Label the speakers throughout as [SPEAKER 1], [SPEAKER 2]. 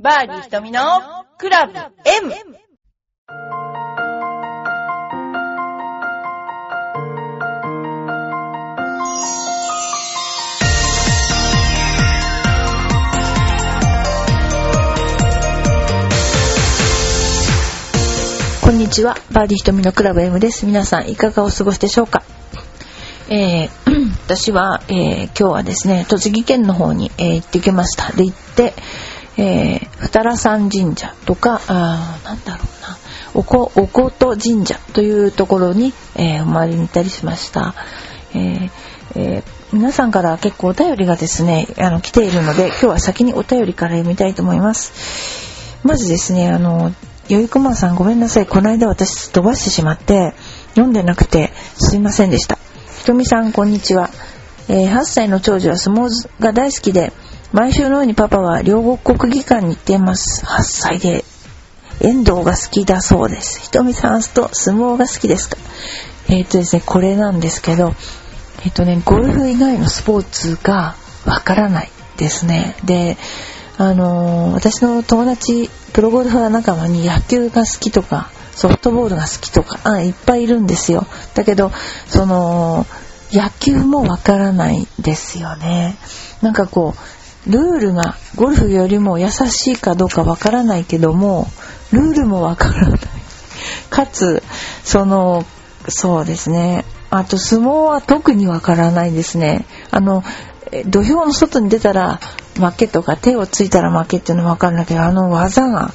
[SPEAKER 1] バーディー瞳のクラブ M!
[SPEAKER 2] こんにちは、バーディー瞳のクラブ M です。皆さんいかがお過ごしでしょうか？えー 私は、えー今日はですね、栃木県の方に、えー行ってきました。で行って、えー、二良山神社とか、あなんだろうな、おこ、おこと神社というところに、えーお参りに行ったりしました。えーえー皆さんから結構お便りがですね、あの、来ているので、今日は先にお便りから読みたいと思います。まずですね、あの、よいこまさんごめんなさい。この間私飛ばしてしまって、読んでなくてすいませんでした。ひとみさんこんにちは。えー8歳の長女は相撲が大好きで、毎週のようにパパは両国国技館に行っています。8歳で遠藤が好きだそうです。ひとみさんと相撲が好きですか？えーっとですね、これなんですけど、えっとね、ゴルフ以外のスポーツがわからないですね。で、あのー私の友達、プロゴルファー仲間に野球が好きとか、ソフトボールが好きとか、あいっぱいいるんですよ。だけど、その、野球もわからないですよね。なんかこう、ルールがゴルフよりも優しいかどうかわからないけども、ルールもわからない。かつ、その、そうですね。あと相撲は特にわからないですね。あの、え土俵の外に出たら負けとか手をついたら負けっていうのはわかるんだけど、あの技が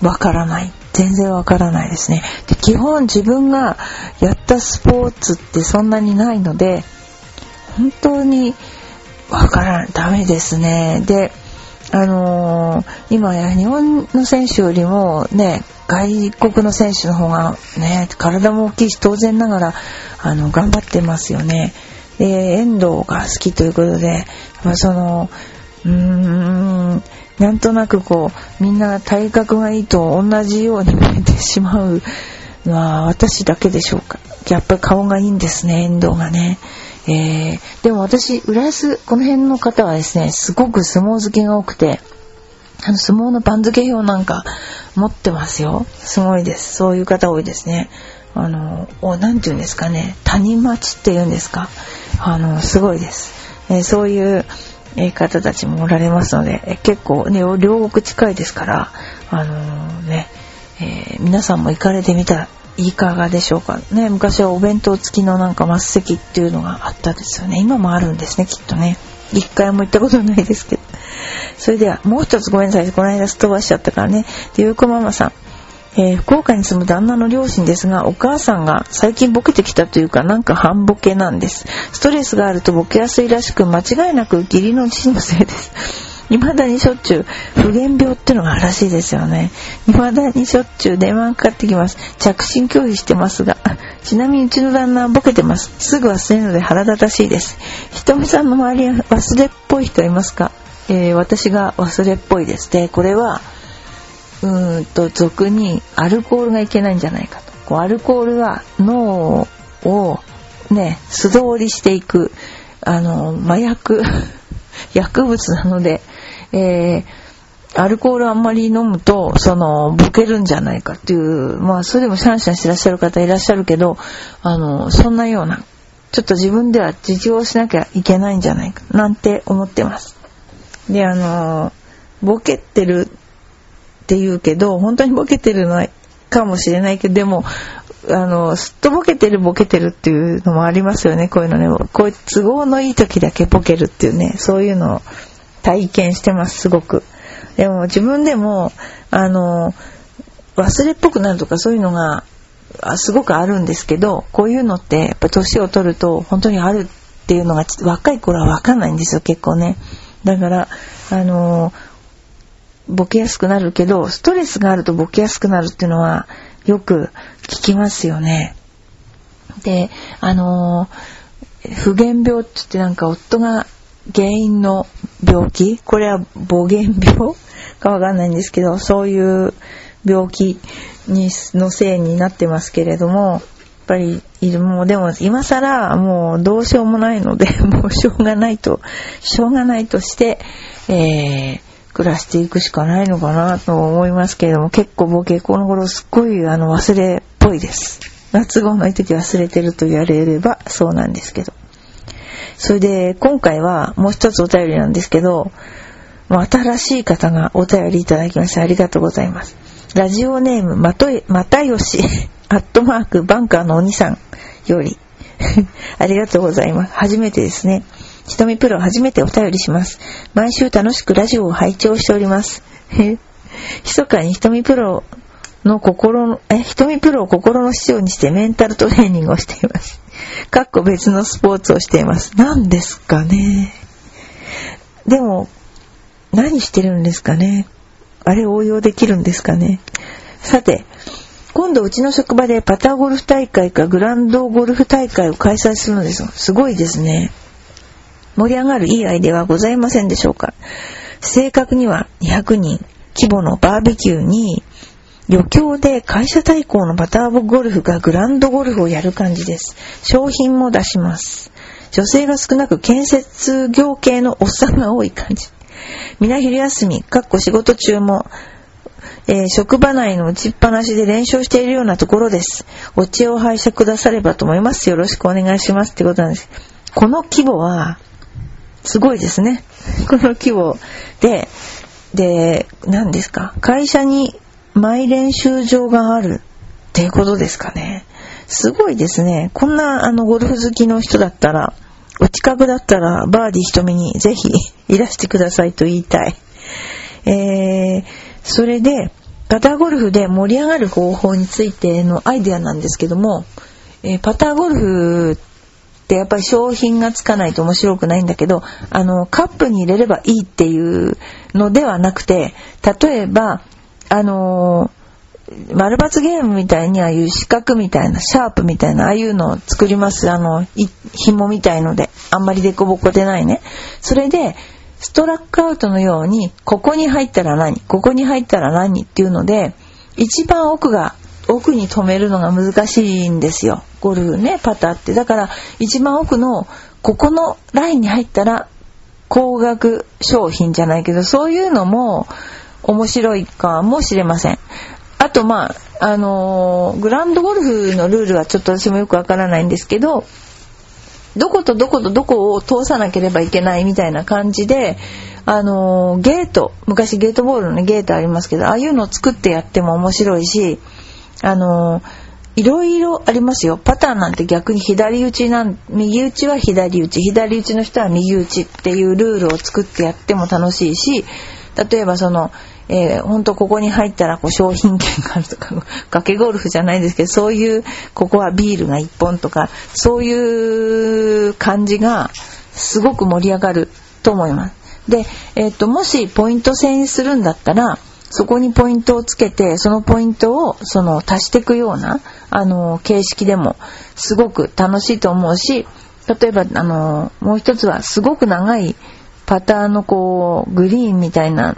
[SPEAKER 2] わからない。全然わからないですね。で基本自分がやったスポーツってそんなにないので、本当にわからない。ダメですね。で、あのー今や日本の選手よりもね、外国の選手の方がね、体も大きいし当然ながら、あの、頑張ってますよね。で、遠藤が好きということで、まあ、その、うーん、なんとなくこう、みんな体格がいいと同じように見えてしまうのは私だけでしょうか。やっぱり顔がいいんですね、遠藤がね。えー、でも私、浦安、この辺の方はですね、すごく相撲好きが多くて、あの相撲の番付表なんか持ってますよ。すごいです。そういう方多いですね。あの、お、なんて言うんですかね。谷町って言うんですか。あの、すごいです。えーそういう、方たちもおられますので、えー結構ね、両国近いですから、あのね、え皆さんも行かれてみたらいかがでしょうかね。昔はお弁当付きのなんか末席っていうのがあったですよね。今もあるんですね、きっとね。一回も行ったことないですけど。それでは、もう一つごめんなさい。この間すっ飛ばしちゃったからね。で、ゆうこママさん。えー福岡に住む旦那の両親ですが、お母さんが最近ボケてきたというか、なんか半ボケなんです。ストレスがあるとボケやすいらしく、間違いなく義理の父のせいです。未だにしょっちゅう、不言病ってのがあるらしいですよね。未だにしょっちゅう電話がかかってきます。着信拒否してますが、ちなみにうちの旦那はボケてます。すぐ忘れるので腹立たしいです。ひとみさんの周りは忘れっぽい人いますか？えー私が忘れっぽいです。で、これは、うーんと俗にアルコールがいけないんじゃないかと。こうアルコールは脳をね素通りしていくあの麻薬 薬物なので、えーアルコールあんまり飲むとそのボケるんじゃないかっていうまあそれでもシャンシャンしてらっしゃる方いらっしゃるけどあのそんなようなちょっと自分では自重をしなきゃいけないんじゃないかなんて思ってます。であのボケてるって言うけど本当にボケてるのかもしれないけどでもあのすっとぼけてるボケてるっていうのもありますよねこういうのねこういう都合のいい時だけボケるっていうねそういうの体験してますすごくでも自分でもあの忘れっぽくなるとかそういうのがすごくあるんですけどこういうのってやっぱ年を取ると本当にあるっていうのが若い頃は分かんないんですよ結構ねだからあのボケやすくなるけどストレスがあるとボケやすくなるっていうのはよく聞きますよね。であの不言病って言ってなんか夫が原因の病気？これは母原病？かわかんないんですけどそういう病気にのせいになってますけれどもやっぱりもうでも今更もうどうしようもないので もうしょうがないとしょうがないとして、えー暮らしていくしかないのかなと思いますけれども、結構僕この頃すっごいあの忘れっぽいです。夏号の時忘れてると言われればそうなんですけど。それで今回はもう一つお便りなんですけど、新しい方がお便りいただきましてありがとうございます。ラジオネームまとまたよし、アットマークバンカーのお兄さんより ありがとうございます。初めてですね。ひとみプロ初めてお便りします。毎週楽しくラジオを拝聴しております。密かにひとみプロの心の、え、ひとみプロを心の師匠にしてメンタルトレーニングをしています。かっこ別のスポーツをしています。何ですかね。でも、何してるんですかね。あれ応用できるんですかね。さて、今度うちの職場でパターゴルフ大会かグランドゴルフ大会を開催するのです。すごいですね。盛り上がるいいアイデアはございませんでしょうか正確には200人規模のバーベキューに余興で会社対抗のパターボゴルフがグランドゴルフをやる感じです。商品も出します。女性が少なく建設業系のおっさんが多い感じ。皆昼休み、かっこ仕事中もえー、職場内の打ちっぱなしで練習しているようなところです。お知恵を拝借くださればと思います。よろしくお願いしますってことなんです。この規模は、すごいですね。この規模で、で、何ですか？会社にマイ練習場があるっていうことですかね。すごいですね。こんなあのゴルフ好きの人だったら、お近くだったらバーディー瞳にぜひいらしてくださいと言いたい。えー、それで、パターゴルフで盛り上がる方法についてのアイデアなんですけども、えー、パターゴルフってやっぱり商品がつかないと面白くないんだけど、あの、カップに入れればいいっていうのではなくて、例えば、あのー、丸抜ゲームみたいにああいう四角みたいな、シャープみたいな、ああいうのを作ります。あの、紐みたいので。あんまりデコボコでないね。それで、ストラックアウトのように、ここに入ったら何ここに入ったら何っていうので、一番奥が、奥に止めるのが難しいんですよ。ゴルフね、パターって。だから、一番奥の、ここのラインに入ったら、高額商品じゃないけど、そういうのも面白いかもしれません。あと、まあ、あのー、グランドゴルフのルールはちょっと私もよくわからないんですけど、どことどことどこを通さなければいけないみたいな感じで、あのー、ゲート、昔ゲートボールの、ゲートありますけど、ああいうのを作ってやっても面白いし、あのー、いろいろありますよ。パターンなんて逆に左打ちなん、右打ちは左打ち、左打ちの人は右打ちっていうルールを作ってやっても楽しいし、例えばその、えー、本当ここに入ったらこう商品券があるとか、掛けゴルフじゃないですけど、そういう、ここはビールが1本とか、そういう感じがすごく盛り上がると思います。で、えっ、と、もしポイント制にするんだったら、そこにポイントをつけて、そのポイントをその足していくような、あの、形式でもすごく楽しいと思うし、例えば、あの、もう一つはすごく長いパターンのこう、グリーンみたいな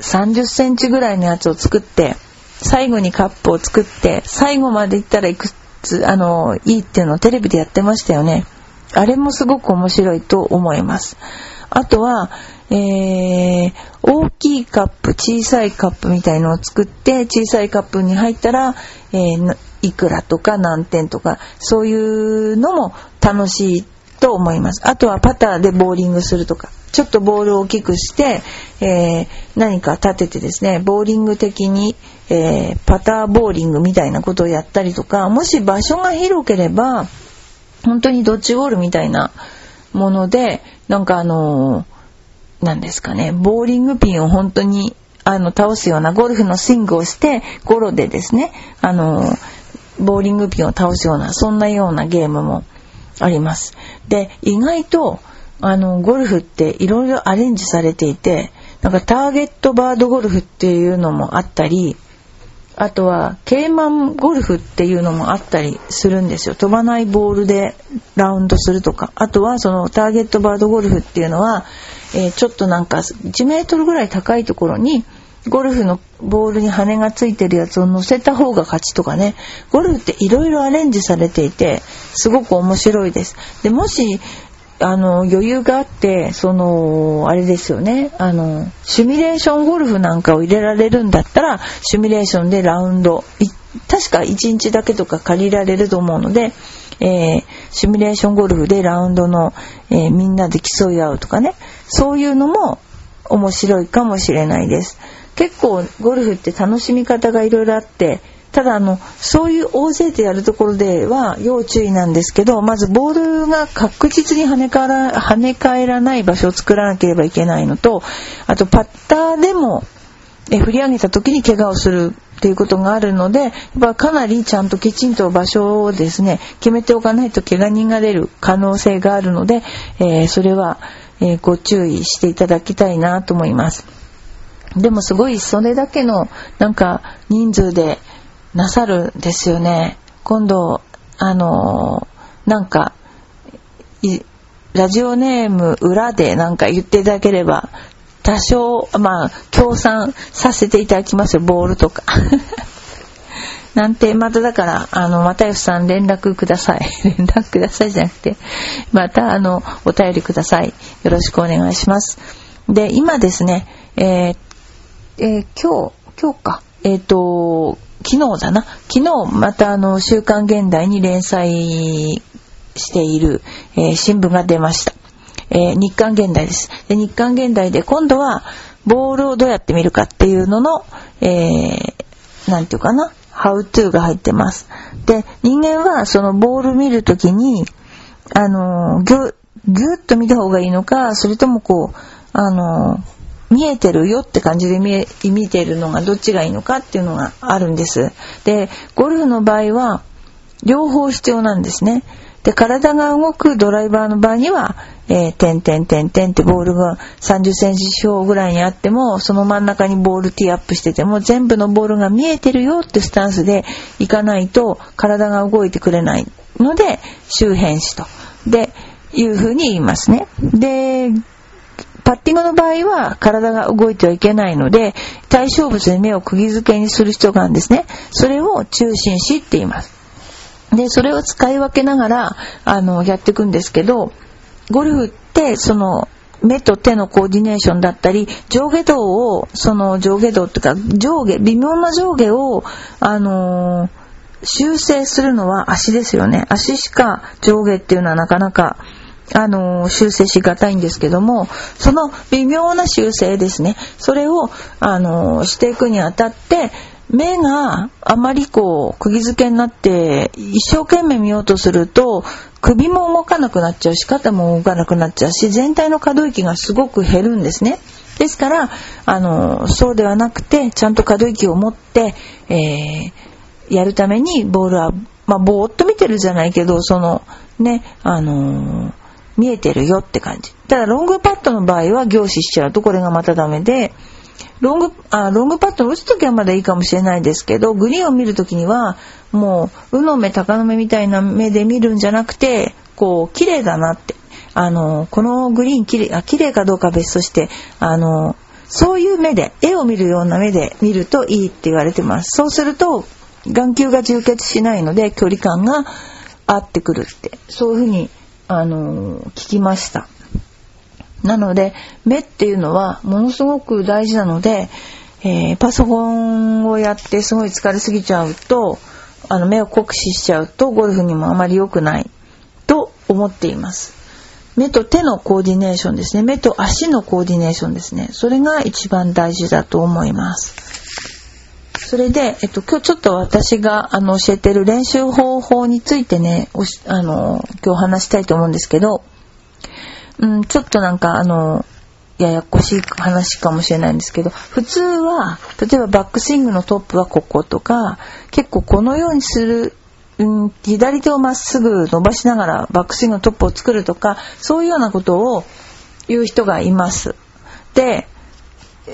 [SPEAKER 2] 30センチぐらいのやつを作って、最後にカップを作って、最後まで行ったらいくつ、あの、いいっていうのをテレビでやってましたよね。あれもすごく面白いと思います。あとは、えー、大きいカップ、小さいカップみたいのを作って、小さいカップに入ったら、えー、いくらとか何点とか、そういうのも楽しいと思います。あとはパターでボーリングするとか。ちょっとボールを大きくして、えー、何か立ててですね、ボーリング的に、えー、パターボーリングみたいなことをやったりとか、もし場所が広ければ、本当にドッジボールみたいなもので、なんかあのー、なんですかね、ボーリングピンを本当にあの倒すようなゴルフのスイングをして、ゴロでですね、あのー、ボーリングピンを倒すような、そんなようなゲームもあります。で、意外と、あの、ゴルフっていろいろアレンジされていて、なんかターゲットバードゴルフっていうのもあったり、あとは、ケーマンゴルフっていうのもあったりするんですよ。飛ばないボールでラウンドするとか。あとは、そのターゲットバードゴルフっていうのは、えー、ちょっとなんか1メートルぐらい高いところに、ゴルフのボールに羽がついてるやつを乗せた方が勝ちとかね。ゴルフっていろいろアレンジされていて、すごく面白いです。で、もし、あの余裕があってそのあれですよねあのシミュレーションゴルフなんかを入れられるんだったらシミュレーションでラウンド確か1日だけとか借りられると思うので、えー、シミュレーションゴルフでラウンドの、えー、みんなで競い合うとかねそういうのも面白いかもしれないです結構ゴルフって楽しみ方がいろいろあってただあのそういう大勢でやるところでは要注意なんですけどまずボールが確実に跳ねから跳ね返らない場所を作らなければいけないのとあとパッターでもえ振り上げた時に怪我をするっていうことがあるのでやっぱかなりちゃんときちんと場所をですね決めておかないと怪我人が出る可能性があるので、えー、それは、えー、ご注意していただきたいなと思います。でもすごいそれだけのなんか人数でなさるんですよね。今度、あのー、なんか、ラジオネーム裏でなんか言っていただければ、多少、まあ、協賛させていただきますよ、ボールとか。なんて、まただから、あの、又吉さん連絡ください。連絡くださいじゃなくて、また、あの、お便りください。よろしくお願いします。で、今ですね、えー、えー、今日、今日か、えっ、ー、と、昨日だな。昨日またあの、週刊現代に連載している、えー、新聞が出ました。え、日刊現代です。で日刊現代で今度はボールをどうやって見るかっていうのの、え、なんていうかな、ハウトゥーが入ってます。で、人間はそのボール見るときに、あの、ぎゅ、ぎゅっと見た方がいいのか、それともこう、あの、見えてるよって感じで見え見てるのがどっちがいいのかっていうのがあるんです。で、ゴルフの場合は両方必要なんですね。で、体が動くドライバーの場合には、えー、点点点点ってボールが30センチ四方ぐらいにあっても、その真ん中にボールティーアップしてても、全部のボールが見えてるよってスタンスでいかないと体が動いてくれないので、周辺視と。で、いうふうに言いますね。で、パッティングの場合は体が動いてはいけないので、対象物に目を釘付けにする必要があるんですね。それを中心視って言います。で、それを使い分けながら、あの、やっていくんですけど、ゴルフって、その、目と手のコーディネーションだったり、上下動を、その上下動っていうか、上下、微妙な上下を、あのー、修正するのは足ですよね。足しか上下っていうのはなかなか、あの、修正しがたいんですけども、その微妙な修正ですね。それを、あの、していくにあたって、目があまりこう、釘付けになって、一生懸命見ようとすると、首も動かなくなっちゃうし、肩も動かなくなっちゃうし、全体の可動域がすごく減るんですね。ですから、あの、そうではなくて、ちゃんと可動域を持って、えー、やるために、ボールは、まあ、ぼーっと見てるじゃないけど、その、ね、あのー見えてるよって感じ。ただロングパットの場合は凝視しちゃうとこれがまたダメで、ロング、あ、ロングパットを打つときはまだいいかもしれないですけど、グリーンを見るときには、もう、うの目、鷹の目みたいな目で見るんじゃなくて、こう、綺麗だなって。あの、このグリーン綺麗、あ、綺麗かどうか別として、あの、そういう目で、絵を見るような目で見るといいって言われてます。そうすると、眼球が充血しないので、距離感が合ってくるって、そういうふうにあの聞きました。なので目っていうのはものすごく大事なので、えー、パソコンをやってすごい疲れすぎちゃうとあの目を酷使しちゃうとゴルフにもあまり良くないと思っています。目と手のコーディネーションですね。目と足のコーディネーションですね。それが一番大事だと思います。それで、えっと、今日ちょっと私があの教えてる練習方法についてね、おしあの、今日話したいと思うんですけど、うん、ちょっとなんかあの、ややこしい話かもしれないんですけど、普通は、例えばバックスイングのトップはこことか、結構このようにする、うん、左手をまっすぐ伸ばしながらバックスイングのトップを作るとか、そういうようなことを言う人がいます。で、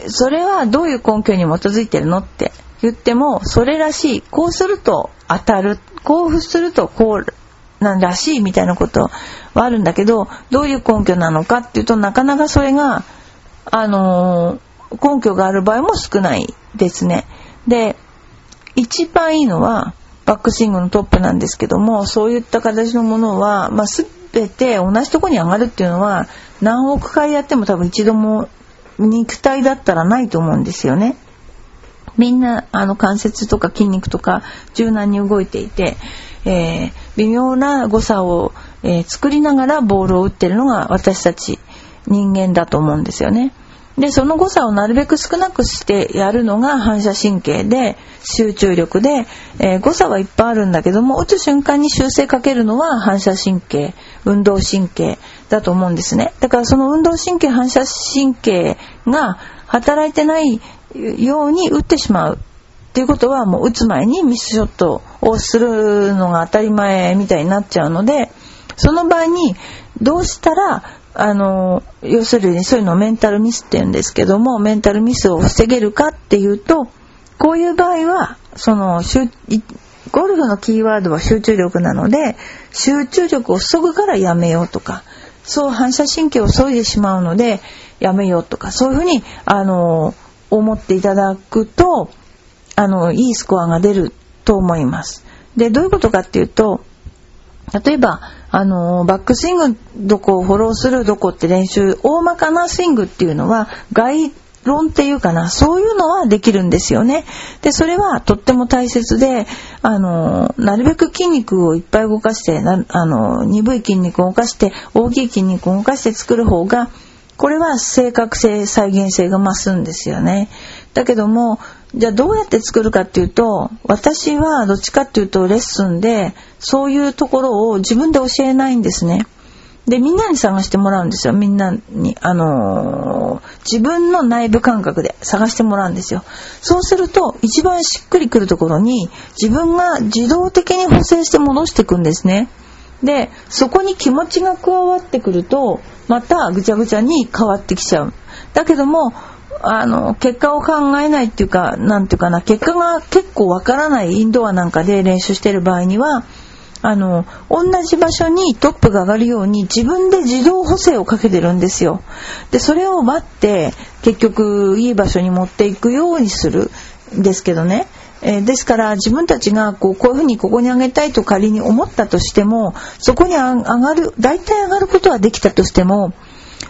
[SPEAKER 2] それはどういう根拠に基づいてるのって言ってもそれらしいこうすると当たるこうするとこうなんらしいみたいなことはあるんだけどどういう根拠なのかっていうとなかなかそれがあのー、根拠がある場合も少ないですね。で一番いいのはバックスイングのトップなんですけどもそういった形のものは、まあ、べて同じとこに上がるっていうのは何億回やっても多分一度も肉体だったらないと思うんですよね。みんなあの関節とか筋肉とか柔軟に動いていて、えー、微妙な誤差を、えー、作りながらボールを打ってるのが私たち人間だと思うんですよね。でその誤差をなるべく少なくしてやるのが反射神経で集中力で、えー、誤差はいっぱいあるんだけども打つ瞬間に修正かけるのは反射神経運動神経だと思うんですねだからその運動神経反射神経が働いてないように打ってしまうっていうことはもう打つ前にミスショットをするのが当たり前みたいになっちゃうのでその場合にどうしたらあの要するにそういうのをメンタルミスって言うんですけどもメンタルミスを防げるかっていうとこういう場合はそのゴルフのキーワードは集中力なので集中力を削ぐからやめようとかそう反射神経を削いでしまうのでやめようとかそういうふうにあの思っていただくとあのいいスコアが出ると思います。でどういうことかっていうと例えばあのバックスイングどこをフォローするどこって練習大まかなスイングっていうのは概論っていうかなそういうのはできるんですよね。でそれはとっても大切であのなるべく筋肉をいっぱい動かしてあの鈍い筋肉を動かして大きい筋肉を動かして作る方がこれは正確性再現性が増すんですよね。だけどもじゃあどうやって作るかっていうと私はどっちかっていうとレッスンでそういうところを自分で教えないんですね。でみんなに探してもらうんですよみんなにあのー、自分の内部感覚で探してもらうんですよそうすると一番しっくりくるところに自分が自動的に補正して戻していくんですねでそこに気持ちが加わってくるとまたぐちゃぐちゃに変わってきちゃうだけどもあの結果を考えないっていうかなんていうかな結果が結構わからないインドアなんかで練習してる場合にはあの同じ場所にトップが上がるように自分で自動補正をかけてるんですよ。でそれを待って結局いい場所に持っていくようにするんですけどね。えー、ですから自分たちがこうこういうふうにここに上げたいと仮に思ったとしてもそこに上がる大体上がることはできたとしても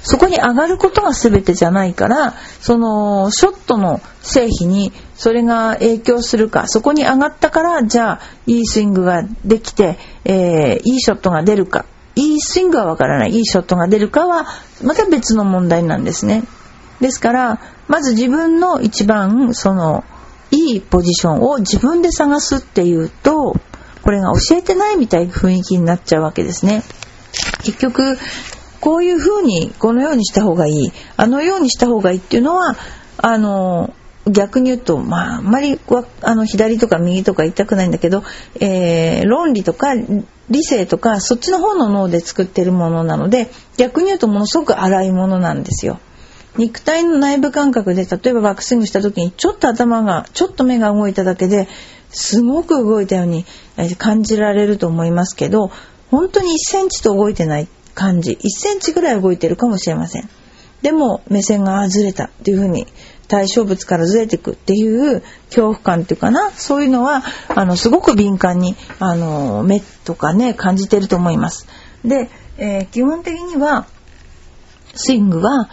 [SPEAKER 2] そこに上がることが全てじゃないからそのショットの成否にそれが影響するかそこに上がったからじゃあいいスイングができて、えー、いいショットが出るかいいスイングはわからないいいショットが出るかはまた別の問題なんですね。ですからまず自分の一番そのいいポジションを自分で探すっていうとこれが教えてないみたいな雰囲気になっちゃうわけですね。結局こういうふうにこのようにした方がいいあのようにした方がいいっていうのはあの逆に言うと、まあ、あんまりあの左とか右とか言いたくないんだけど、えー、論理とか理性とかそっちの方の脳で作ってるものなので逆に言うとものすごく荒いものなんですよ。肉体の内部感覚で例えばバックスイングした時にちょっと頭がちょっと目が動いただけですごく動いたように感じられると思いますけど本当に1センチと動いてない感じ。1センチぐらい動いてるかもしれません。でも目線がずれたっていう風に対象物からずれていくっていう恐怖感っていうかな。そういうのはあのすごく敏感にあの目とかね感じてると思います。で、えー、基本的にはスイングは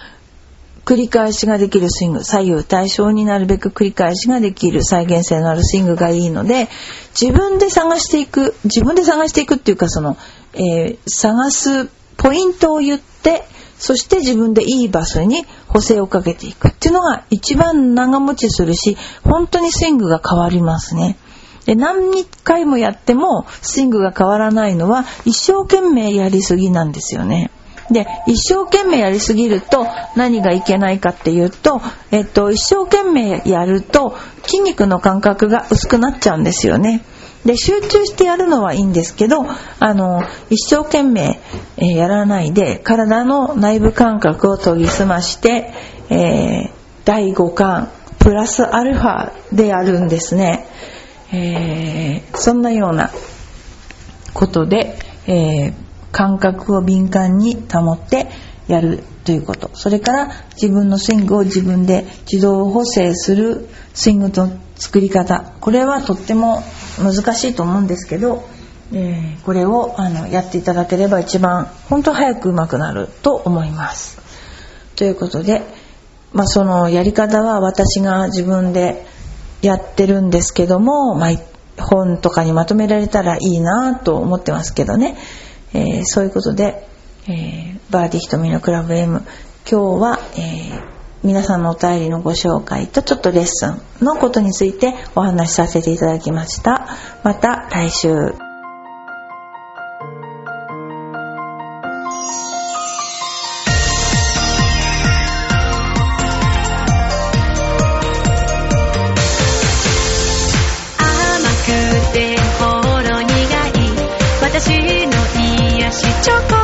[SPEAKER 2] 繰り返しができるスイング左右対称になるべく繰り返しができる再現性のあるスイングがいいので自分で探していく自分で探していくっていうかその、えー、探すポイントを言ってそして自分でいい場所に補正をかけていくっていうのが一番長持ちするし本当にスイングが変わりますね。で何回もやってもスイングが変わらないのは一生懸命やりすぎなんですよね。で一生懸命やりすぎると何がいけないかっていうと、えっと、一生懸命やると筋肉の感覚が薄くなっちゃうんですよね。で集中してやるのはいいんですけどあの一生懸命、えー、やらないで体の内部感覚を研ぎ澄まして、えー、第5巻プラスアルファでやるんですね、えー、そんなようなことで、え感覚を敏感に保ってやるということ。それから自分のスイングを自分で自動補正するスイングの作り方。これはとっても難しいと思うんですけどえーこれをあのやっていただければ一番本当早く上手くなると思います。ということで、まあ、そのやり方は私が自分でやってるんですけども、まあ、本とかにまとめられたらいいなと思ってますけどね、えーそういうことで、えーバーディーひとみのクラブ M 今日は、えー皆さんのお便りのご紹介とちょっとレッスンのことについてお話しさせていただきました。また来週。しチョ